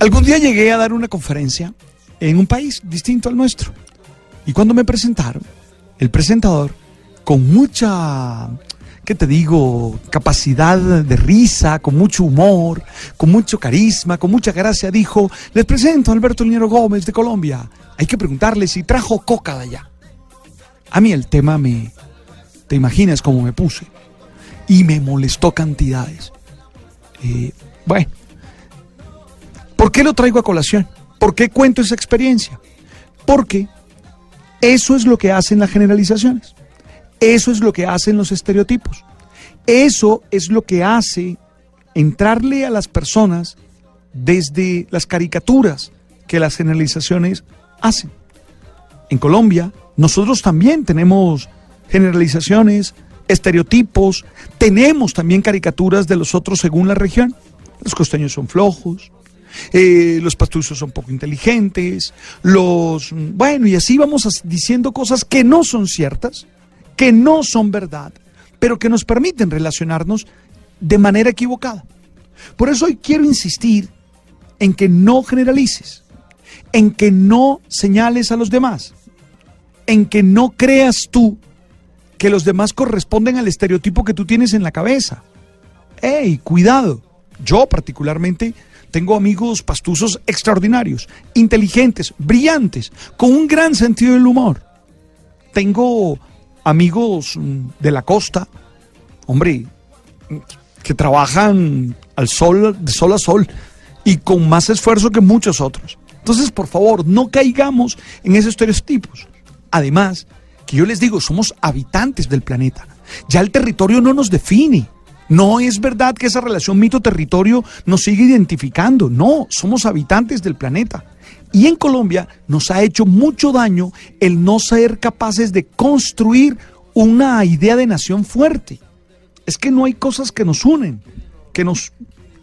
Algún día llegué a dar una conferencia en un país distinto al nuestro. Y cuando me presentaron, el presentador, con mucha ¿qué te digo? Capacidad de risa, con mucho humor, con mucho carisma, con mucha gracia, dijo, les presento a Alberto Linero Gómez de Colombia. Hay que preguntarle si trajo coca de allá. A mí el tema me, te imaginas cómo me puse. Y me molestó cantidades. Eh, bueno, ¿por qué lo traigo a colación? ¿Por qué cuento esa experiencia? Porque eso es lo que hacen las generalizaciones. Eso es lo que hacen los estereotipos. Eso es lo que hace entrarle a las personas desde las caricaturas que las generalizaciones hacen. En Colombia, nosotros también tenemos generalizaciones, estereotipos, tenemos también caricaturas de los otros según la región. Los costeños son flojos, eh, los pastuzos son poco inteligentes, los... Bueno, y así vamos diciendo cosas que no son ciertas que no son verdad, pero que nos permiten relacionarnos de manera equivocada. Por eso hoy quiero insistir en que no generalices, en que no señales a los demás, en que no creas tú que los demás corresponden al estereotipo que tú tienes en la cabeza. ¡Ey, cuidado! Yo particularmente tengo amigos pastuzos extraordinarios, inteligentes, brillantes, con un gran sentido del humor. Tengo amigos mm, de la costa, hombre, que trabajan al sol, de sol a sol y con más esfuerzo que muchos otros. Entonces, por favor, no caigamos en esos estereotipos. Además, que yo les digo, somos habitantes del planeta. Ya el territorio no nos define. No es verdad que esa relación mito-territorio nos sigue identificando. No, somos habitantes del planeta. Y en Colombia nos ha hecho mucho daño el no ser capaces de construir una idea de nación fuerte. Es que no hay cosas que nos unen, que nos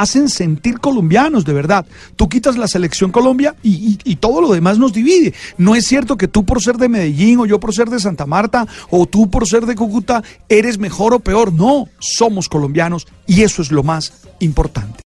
hacen sentir colombianos de verdad. Tú quitas la selección Colombia y, todo lo demás nos divide. No es cierto que tú por ser de Medellín o yo por ser de Santa Marta o tú por ser de Cúcuta eres mejor o peor. No, somos colombianos y eso es lo más importante.